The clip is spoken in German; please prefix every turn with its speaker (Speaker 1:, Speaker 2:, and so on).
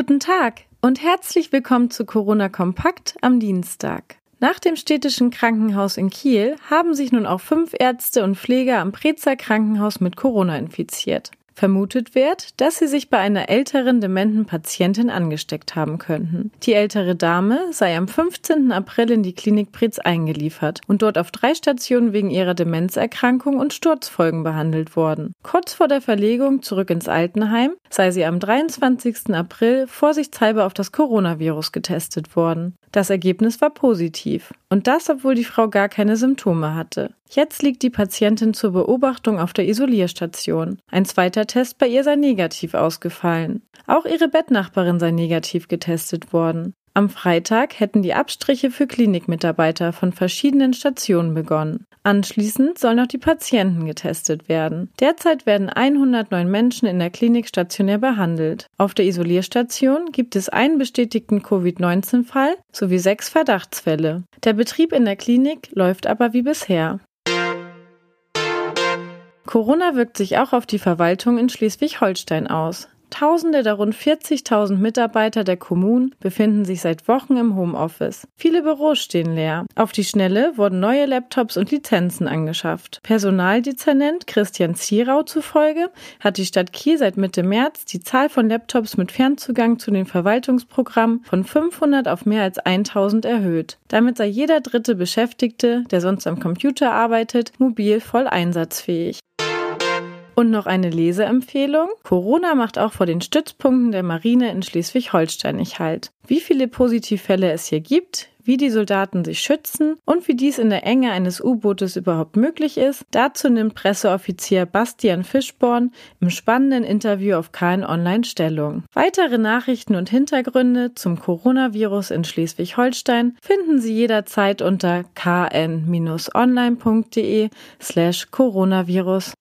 Speaker 1: Guten Tag und herzlich willkommen zu Corona Kompakt am Dienstag. Nach dem städtischen Krankenhaus in Kiel haben sich nun auch fünf Ärzte und Pfleger am Prezer Krankenhaus mit Corona infiziert. Vermutet wird, dass sie sich bei einer älteren dementen Patientin angesteckt haben könnten. Die ältere Dame sei am 15. April in die Klinik Preetz eingeliefert und dort auf drei Stationen wegen ihrer Demenzerkrankung und Sturzfolgen behandelt worden. Kurz vor der Verlegung zurück ins Altenheim sei sie am 23. April vorsichtshalber auf das Coronavirus getestet worden. Das Ergebnis war positiv. Und das, obwohl die Frau gar keine Symptome hatte. Jetzt liegt die Patientin zur Beobachtung auf der Isolierstation. Ein zweiter Test bei ihr sei negativ ausgefallen. Auch ihre Bettnachbarin sei negativ getestet worden. Am Freitag hätten die Abstriche für Klinikmitarbeiter von verschiedenen Stationen begonnen. Anschließend sollen auch die Patienten getestet werden. Derzeit werden 109 Menschen in der Klinik stationär behandelt. Auf der Isolierstation gibt es einen bestätigten Covid-19-Fall sowie sechs Verdachtsfälle. Der Betrieb in der Klinik läuft aber wie bisher. Corona wirkt sich auch auf die Verwaltung in Schleswig-Holstein aus. Tausende der rund 40.000 Mitarbeiter der Kommunen befinden sich seit Wochen im Homeoffice. Viele Büros stehen leer. Auf die Schnelle wurden neue Laptops und Lizenzen angeschafft. Personaldezernent Christian Zierau zufolge hat die Stadt Kiel seit Mitte März die Zahl von Laptops mit Fernzugang zu den Verwaltungsprogrammen von 500 auf mehr als 1000 erhöht. Damit sei jeder dritte Beschäftigte, der sonst am Computer arbeitet, mobil voll einsatzfähig. Und noch eine Leseempfehlung. Corona macht auch vor den Stützpunkten der Marine in Schleswig-Holstein nicht halt. Wie viele Positivfälle es hier gibt, wie die Soldaten sich schützen und wie dies in der Enge eines U-Bootes überhaupt möglich ist, dazu nimmt Presseoffizier Bastian Fischborn im spannenden Interview auf KN Online Stellung. Weitere Nachrichten und Hintergründe zum Coronavirus in Schleswig-Holstein finden Sie jederzeit unter kn-online.de slash Coronavirus.